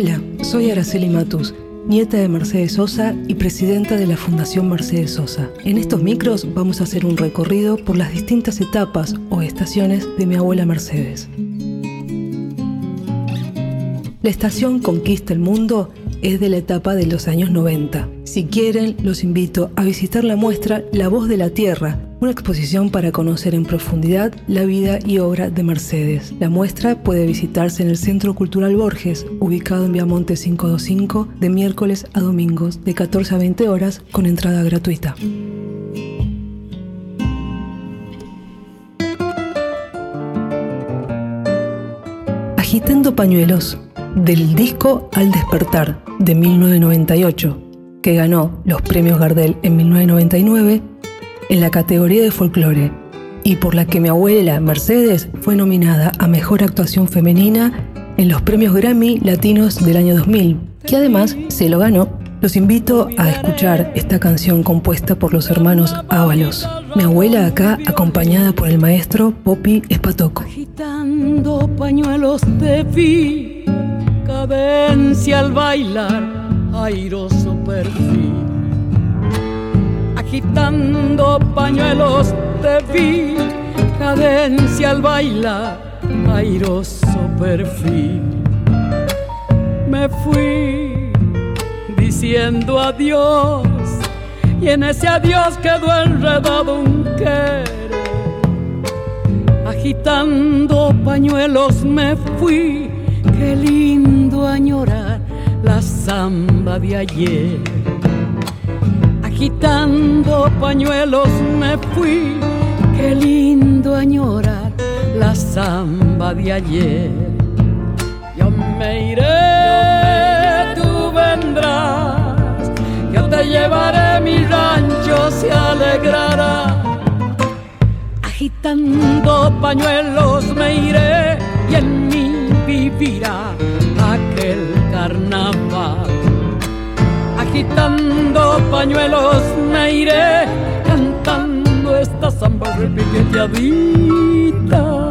Hola, soy Araceli Matus, nieta de Mercedes Sosa y presidenta de la Fundación Mercedes Sosa. En estos micros vamos a hacer un recorrido por las distintas etapas o estaciones de mi abuela Mercedes. La estación Conquista el Mundo es de la etapa de los años 90. Si quieren, los invito a visitar la muestra La Voz de la Tierra, una exposición para conocer en profundidad la vida y obra de Mercedes. La muestra puede visitarse en el Centro Cultural Borges, ubicado en Viamonte 525, de miércoles a domingos, de 14 a 20 horas, con entrada gratuita. Agitando pañuelos, del disco Al despertar, de 1998, que ganó los premios Gardel en 1999 en la categoría de folclore y por la que mi abuela Mercedes fue nominada a Mejor Actuación Femenina en los premios Grammy Latinos del año 2000, que además se lo ganó. Los invito a escuchar esta canción compuesta por los hermanos Ábalos. Mi abuela acá acompañada por el maestro Popi Espatoco. Agitando pañuelos de vi, cadencia al bailar, airoso perfil agitando pañuelos de vi, cadencia al bailar, airoso perfil. Me fui diciendo adiós y en ese adiós quedó enredado un querer. Agitando pañuelos me fui, qué lindo añorar la samba de ayer Quitando pañuelos me fui, qué lindo añorar la samba de ayer. Yo me iré, tú vendrás, yo te llevaré, mi rancho se alegrará. Agitando pañuelos me iré y en mí vivirá aquel carnaval agitando pañuelos me iré cantando esta samba repiqueteadita.